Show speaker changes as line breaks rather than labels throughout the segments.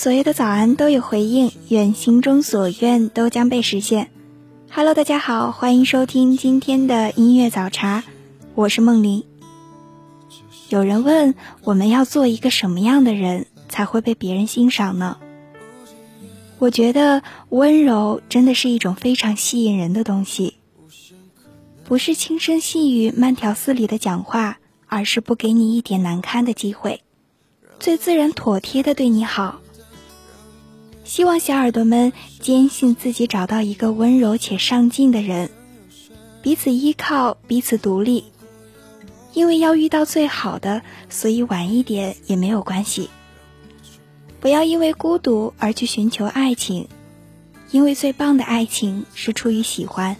所有的早安都有回应，愿心中所愿都将被实现。Hello，大家好，欢迎收听今天的音乐早茶，我是梦玲。有人问：我们要做一个什么样的人才会被别人欣赏呢？我觉得温柔真的是一种非常吸引人的东西，不是轻声细语、慢条斯理的讲话，而是不给你一点难堪的机会，最自然妥帖的对你好。希望小耳朵们坚信自己找到一个温柔且上进的人，彼此依靠，彼此独立。因为要遇到最好的，所以晚一点也没有关系。不要因为孤独而去寻求爱情，因为最棒的爱情是出于喜欢。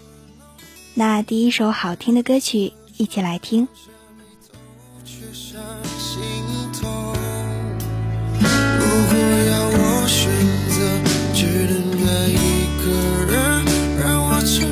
那第一首好听的歌曲，一起来听。
watch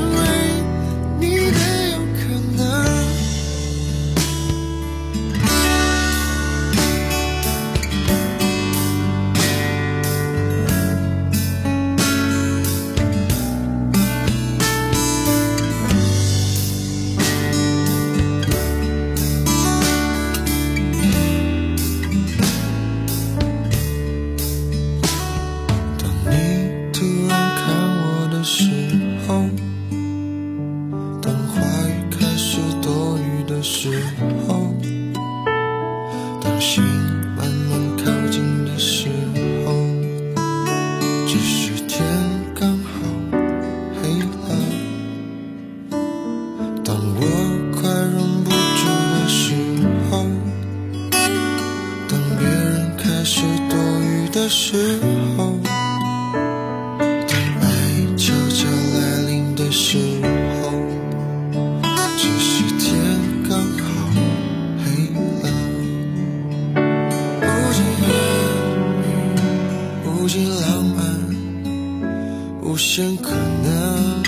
无限可能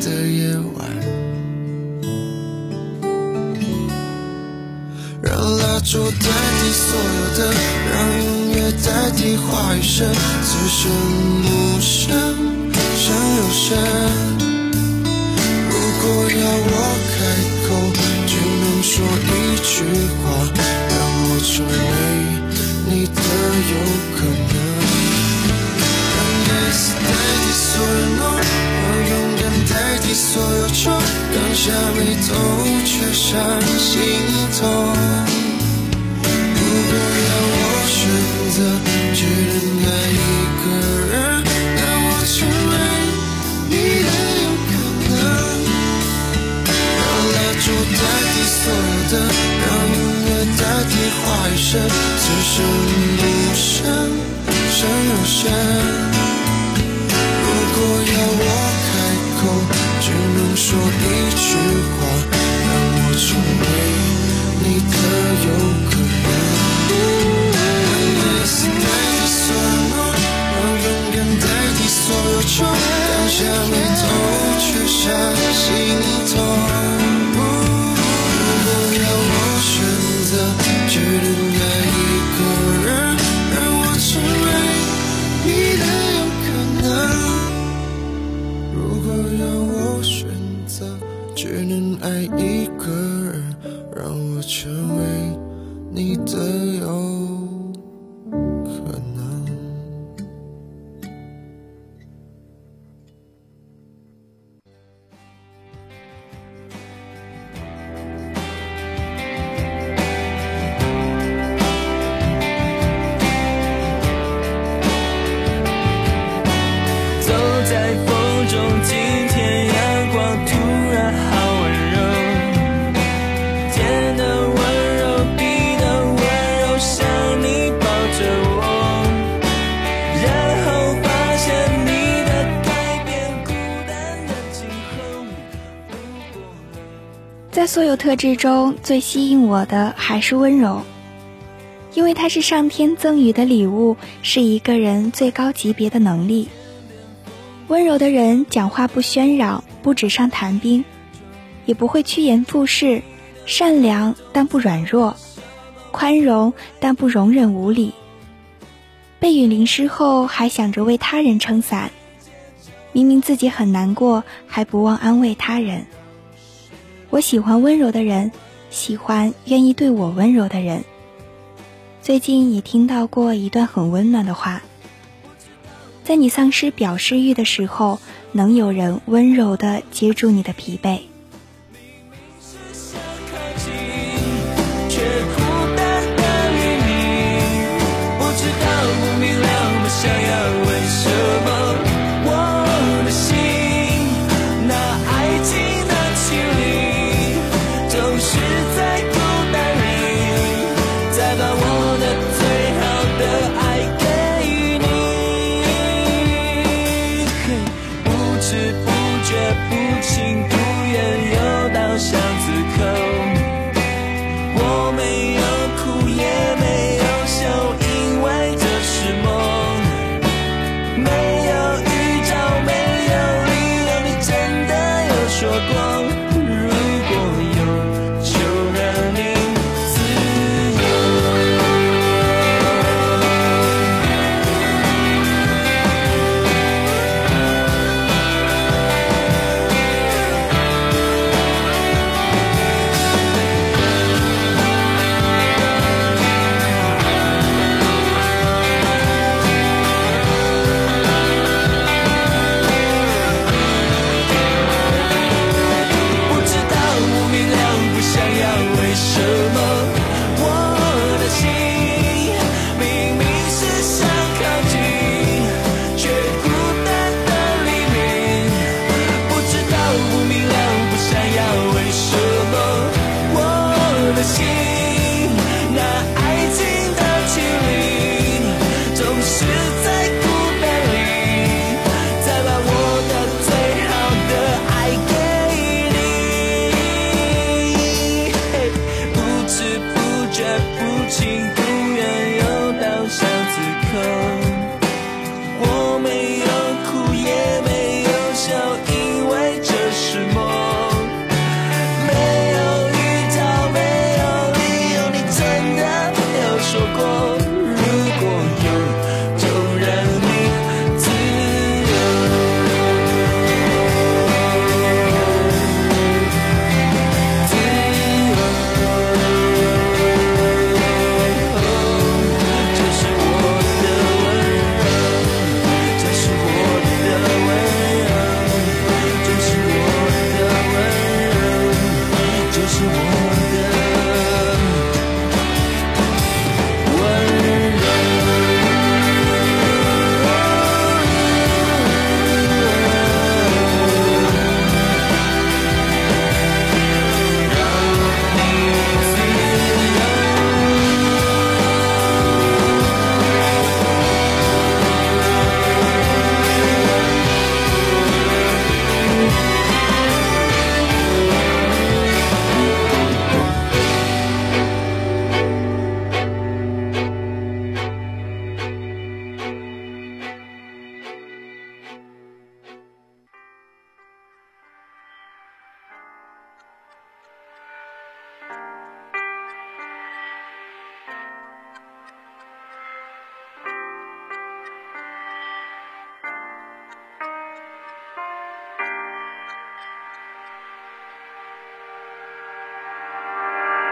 的夜晚。让蜡烛代替所有灯
让音乐
代替话语声此时无声胜有声。
如果要我开口只能说一句话让我成为你的有可能。
所有梦要勇敢代替所有口当下眉头却上心头
如果要我选择只能爱一个人。让我成为你的有
可能。让蜡烛代替所有
灯让音乐代替话语声此时无声胜有声
所有
特质中最吸引我的还是温柔，因为它是上天赠予的礼物，是一个人最高级别的能力。温柔的人讲话不喧嚷，不纸上谈兵，也不会趋炎附势，善良但不软弱，宽容但不容忍无理。被雨淋湿后还想着为他人撑伞，明明自己很难过，还不忘安慰他人。我喜欢温柔的人，喜欢愿意对我温柔的人。最近也听到过一段很温暖的话：在你丧失表示欲的时候，能有人温柔的接住你的疲惫。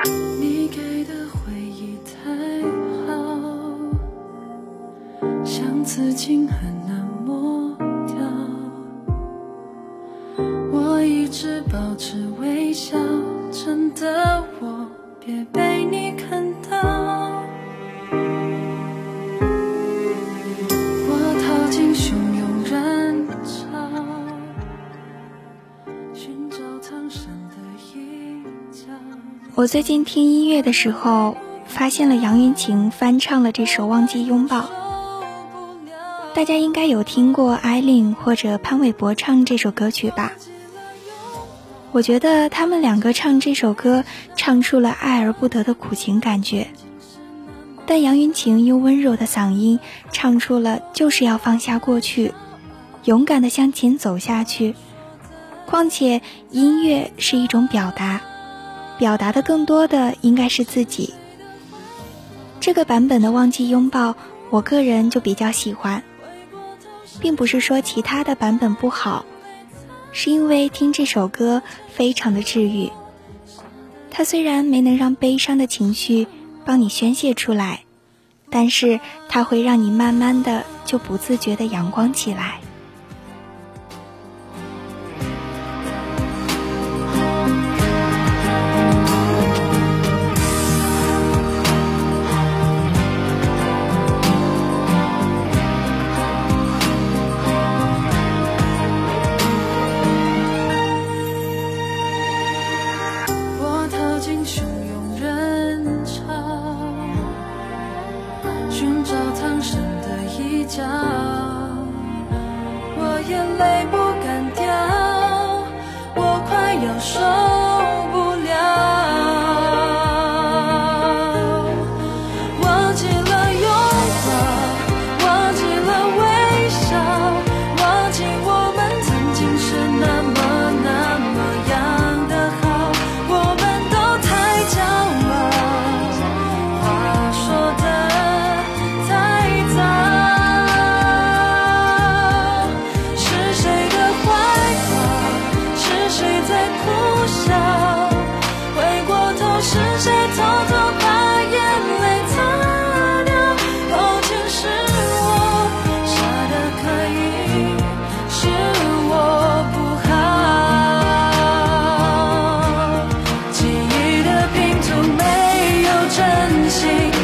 你给的回
忆太好，相思情很难抹掉。我一直保持微笑，真的我，别被你看。我
最近听音乐的时候，发现了杨钰晴翻唱了这首《忘记拥抱》。大家应该有听过艾琳或者潘玮柏唱这首歌曲吧？我觉得他们两个唱这首歌，唱出了爱而不得的苦情感觉。但杨云晴用温柔的嗓音唱出了就是要放下过去，勇敢的向前走下去。况且音乐是一种表达，表达的更多的应该是自己。这个版本的《忘记拥抱》，我个人就比较喜欢，并不是说其他的版本不好。是因为听这首歌非常的治愈。它虽然没能让悲伤的情绪帮你宣泄出来，但是它会让你慢慢的就不自觉的阳光起来。
叫，我眼泪不敢掉，我快要受。心。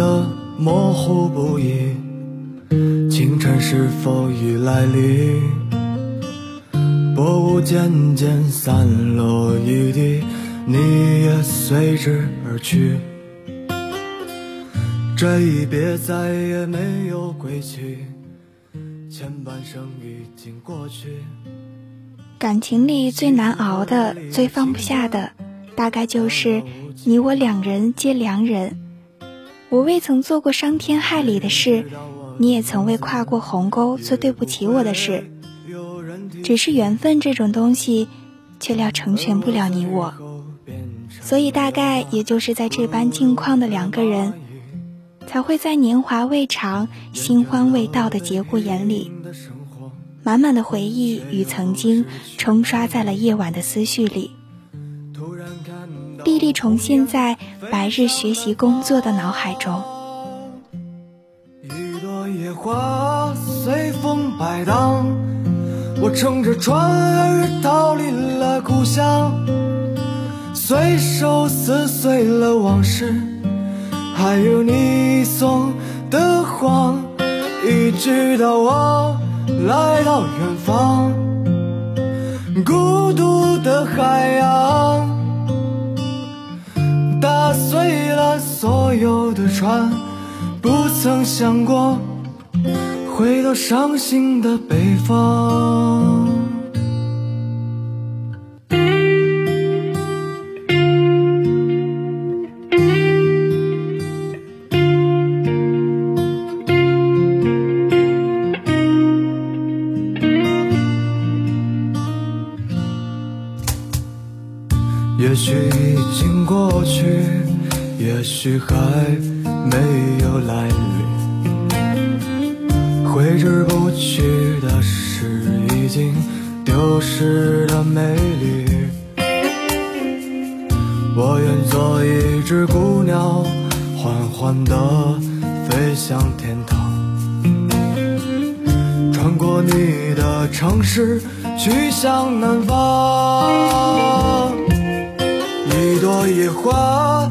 的模糊不已，清晨是否已来临？薄雾渐渐散落一地，你也随之而去。这一别再也没有归期，前半生已经过去。
感情里最难熬的、最放不下的，大概就是你我两人皆良人。我未曾做过伤天害理的事，你也曾未跨过鸿沟做对不起我的事。只是缘分这种东西，却料成全不了你我。所以大概也就是在这般境况的两个人，才会在年华未长、新欢未到的节骨眼里，满满的回忆与曾经冲刷在了夜晚的思绪里，历历重现在白日学习工作的脑海中。
一朵野花随风摆荡，我乘着船儿逃离了故乡。随手撕碎了往事，还有你送的谎，一直到我来到远方，孤独的海洋，所有的船，不曾想过回到伤心的北方。许还没有来临。挥之不去的是已经丢失的美丽。我愿做一只孤鸟，缓缓地飞向天堂，穿过你的城市，去向南方。一朵野花，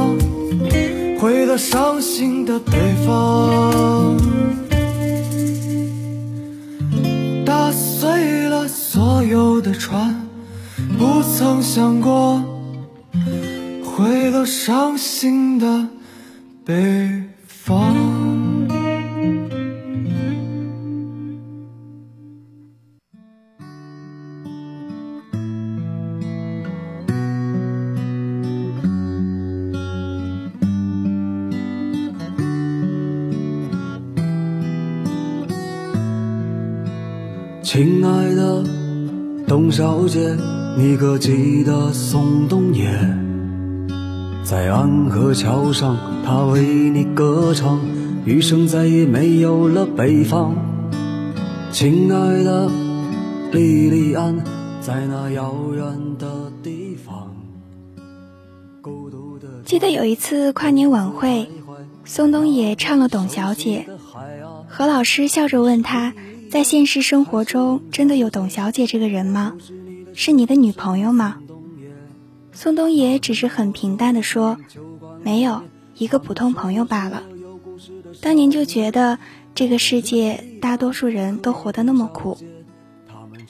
回到伤心的北方，打碎了所有的船，不曾想过回到伤心的北方。亲爱的董小姐，你可记得宋冬野？在安河桥上，他为你歌唱，余生再也没有了北方。亲爱的莉莉安，在那遥远的地方。
孤独的记得有一次跨年晚会，宋冬野唱了《董小姐》，何老师笑着问他。在现实生活中，真的有董小姐这个人吗？是你的女朋友吗？宋冬野只是很平淡的说：“没有，一个普通朋友罢了。”当年就觉得这个世界大多数人都活得那么苦，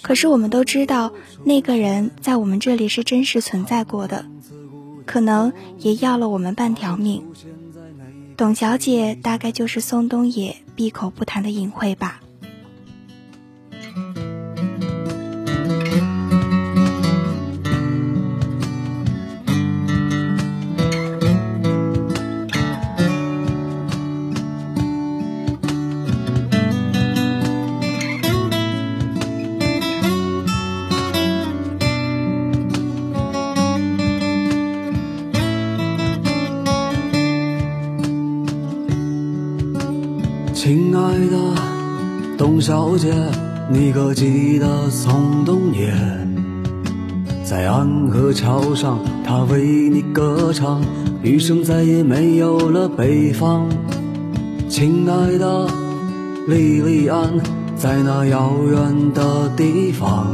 可是我们都知道那个人在我们这里是真实存在过的，可能也要了我们半条命。董小姐大概就是宋冬野闭口不谈的隐晦吧。
小姐，
你可记得宋冬野在安河桥上，他为你歌唱，余生再也没有了北方。亲爱的莉莉安，在那遥远的地方，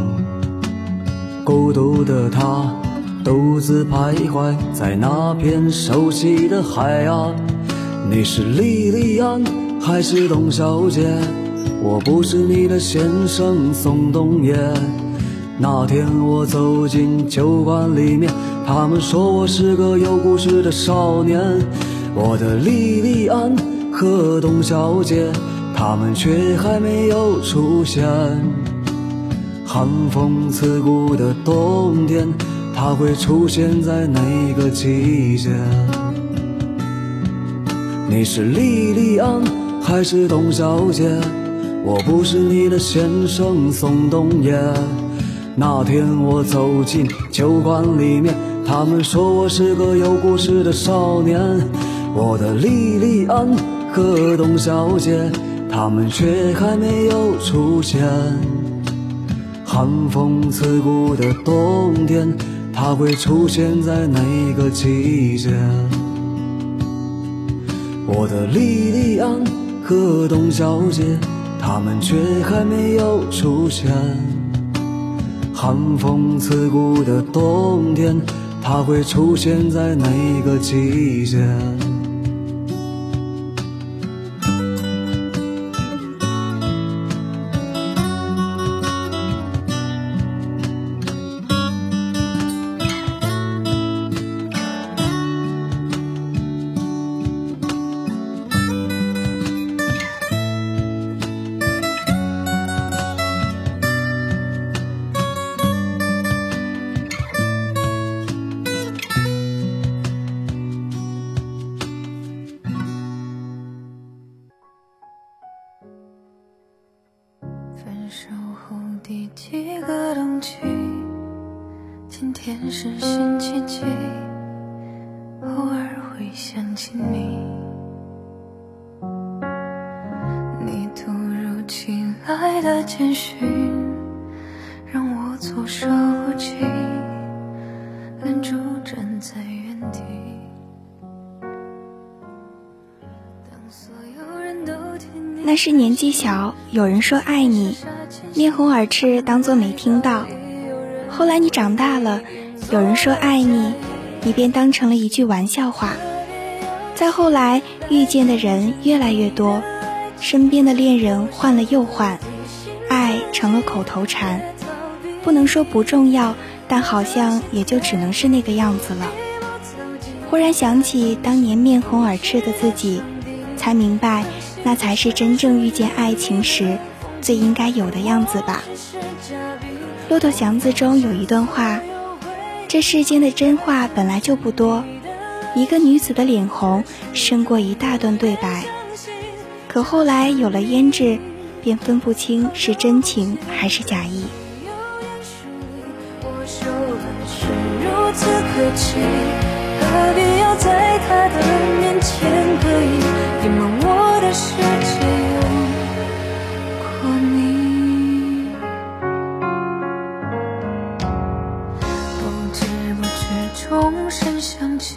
孤独的她独自徘徊在那片熟悉的海岸。你是莉莉安还是董小姐？我不是你的先生宋冬野。那天我走进酒馆里面，他们说我是个有故事的少年。我的莉莉安和董小姐，他们却还没有出现。寒风刺骨的冬天，它会出现在哪个季节？你是莉莉安还是董小姐？我不是你的先生宋冬野。那天我走进酒馆里面，他们说我是个有故事的少年。我的莉莉安和董小姐，他们却还没有出现。寒风刺骨的冬天，它会出现在哪个季节？我的莉莉安和董小姐。他们却还没有出现。寒风刺骨的冬天，它会出现在哪个季节？
天是星期几，偶尔会想起你。你突如其来的简讯，让我措手不及，愣住站在原地。
那是年纪小，有人说爱你，面红耳赤，当作没听到。后来你长大了，有人说爱你，你便当成了一句玩笑话。再后来遇见的人越来越多，身边的恋人换了又换，爱成了口头禅。不能说不重要，但好像也就只能是那个样子了。忽然想起当年面红耳赤的自己，才明白，那才是真正遇见爱情时最应该有的样子吧。《骆驼祥子》中有一段话：“这世间的真话本来就不多，一个女子的脸红胜过一大段对白。可后来有了胭脂，便分不清是真情还是假意。”
何必要在他的面前刻意隐瞒我的世界？去，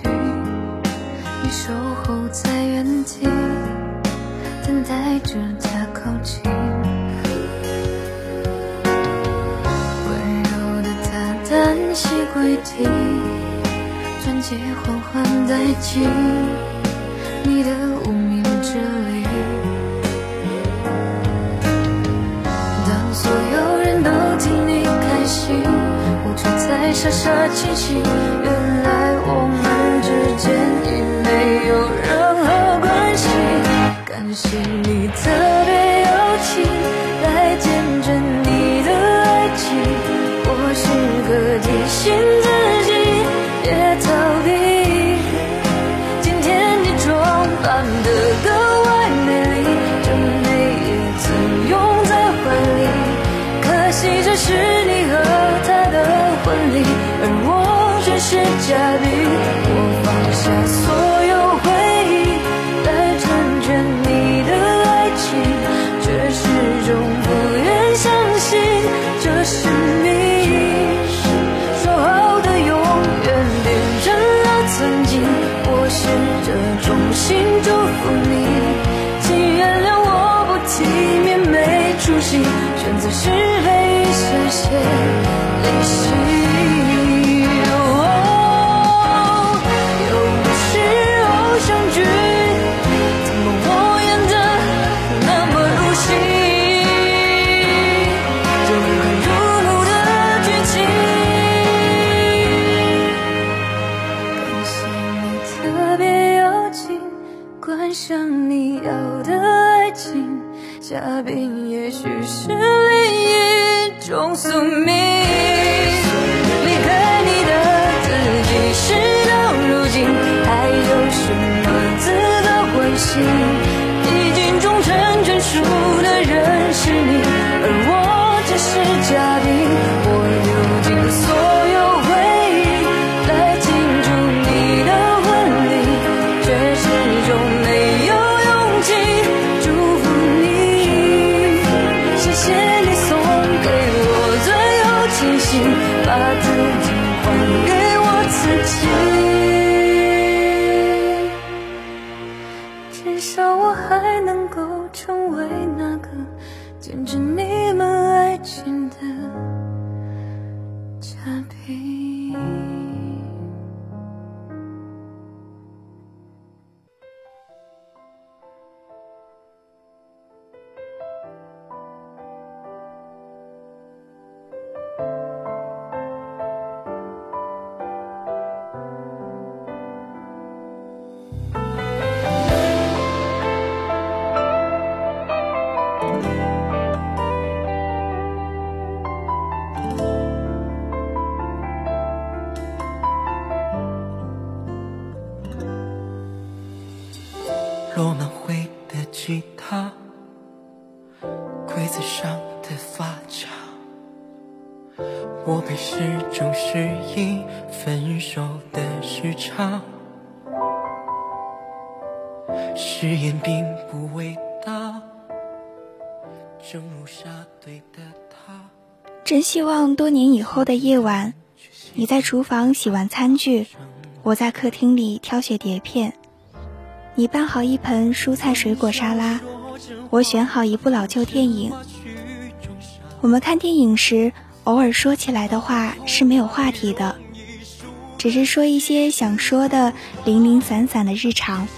你守候在原地，等待着他靠近。温柔的他单膝跪地，钻戒缓缓戴进你的无名指里。当所有人都替你开心，我却在傻傻清醒。间已没有任何关系感谢你特别邀请来见证你的爱情我时刻提醒自己别逃避今天你
装扮得格外美丽这美也曾拥在怀里可惜这是你和他的婚礼而我只是嘉宾。
深
真希望多年以后的夜晚，你在厨房洗完餐具，我在客厅里挑选碟片。你拌好一盆蔬菜水果沙拉，我选好一部老旧电影。我们看电影时，偶尔说起来的话是没有话题的，只是说一些想说的零零散散的日常。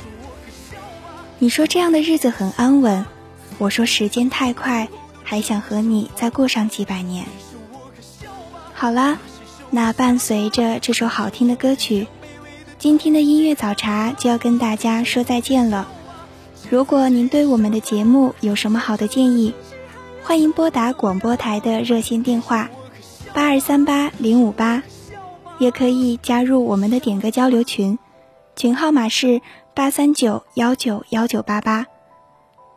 你说这样的日子很安稳，我说时间太快，还想和你再过上几百年。好啦，那伴随着这首好听的歌曲。今天的音乐早茶就要跟大家说再见了。如果您对我们的节目有什么好的建议，欢迎拨打广播台的热线电话八二三八零五八，也可以加入我们的点歌交流群，群号码是八三九幺九幺九八八。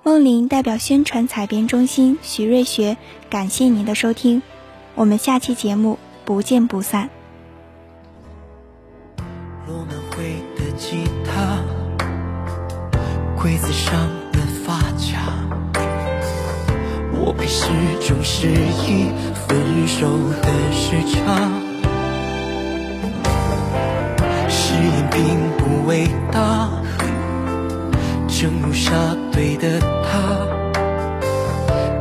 梦玲代表宣传采编中心徐瑞学，感谢您的收听，我们下期节目不见不散。
落满灰的吉他，柜子上的发卡，我被时钟示意分手的时差。沙堆的他，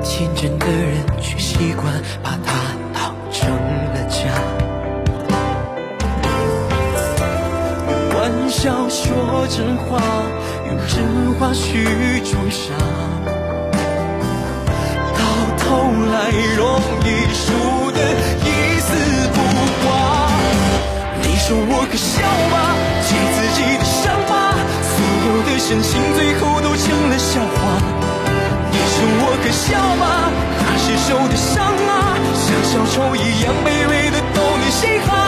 天真的人却习惯把它当成了家。玩笑说真话，用真话去装傻，到头来容易输得一丝不挂。你说我可笑吗？深情最后都成了笑话。你说我可笑吧那些受的伤啊？像小丑一样卑微的逗你嘻哈